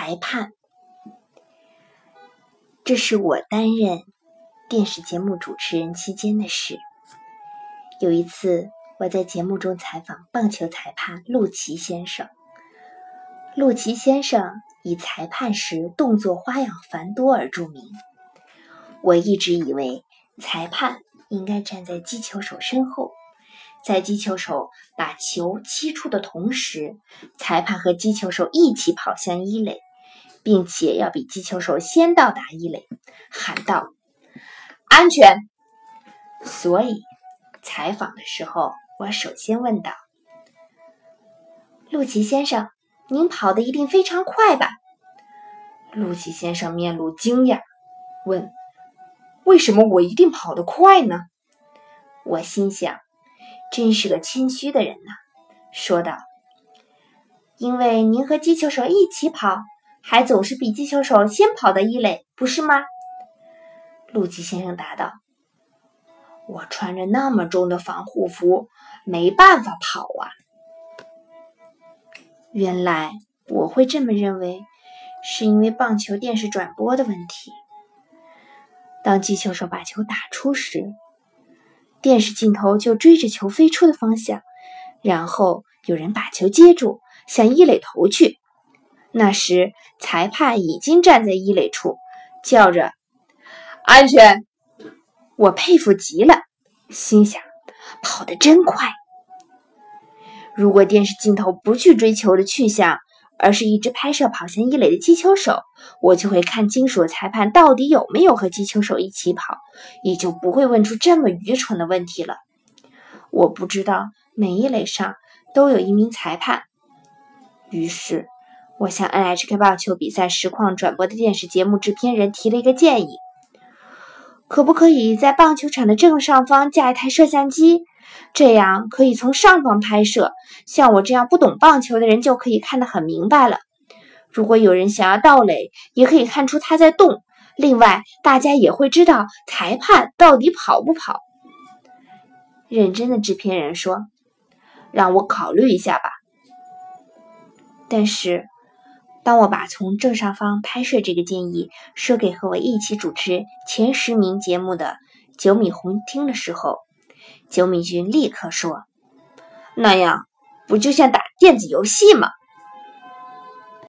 裁判。这是我担任电视节目主持人期间的事。有一次，我在节目中采访棒球裁判陆琪先生。陆琪先生以裁判时动作花样繁多而著名。我一直以为裁判应该站在击球手身后。在击球手把球击出的同时，裁判和击球手一起跑向一垒，并且要比击球手先到达一垒，喊道：“安全！”所以，采访的时候，我首先问道：“陆琪先生，您跑的一定非常快吧？”陆琪先生面露惊讶，问：“为什么我一定跑得快呢？”我心想。真是个谦虚的人呐，说道：“因为您和击球手一起跑，还总是比击球手先跑到一垒，不是吗？”陆琪先生答道：“我穿着那么重的防护服，没办法跑啊。”原来我会这么认为，是因为棒球电视转播的问题。当击球手把球打出时，电视镜头就追着球飞出的方向，然后有人把球接住，向一垒投去。那时裁判已经站在一垒处，叫着“安全”。我佩服极了，心想：跑得真快。如果电视镜头不去追求的去向，而是一直拍摄跑向一垒的击球手，我就会看清楚裁判到底有没有和击球手一起跑，也就不会问出这么愚蠢的问题了。我不知道每一垒上都有一名裁判，于是我向 NHK 棒球比赛实况转播的电视节目制片人提了一个建议：可不可以在棒球场的正上方架一台摄像机？这样可以从上方拍摄，像我这样不懂棒球的人就可以看得很明白了。如果有人想要盗垒，也可以看出他在动。另外，大家也会知道裁判到底跑不跑。认真的制片人说：“让我考虑一下吧。”但是，当我把从正上方拍摄这个建议说给和我一起主持前十名节目的九米红听的时候，九米君立刻说：“那样不就像打电子游戏吗？”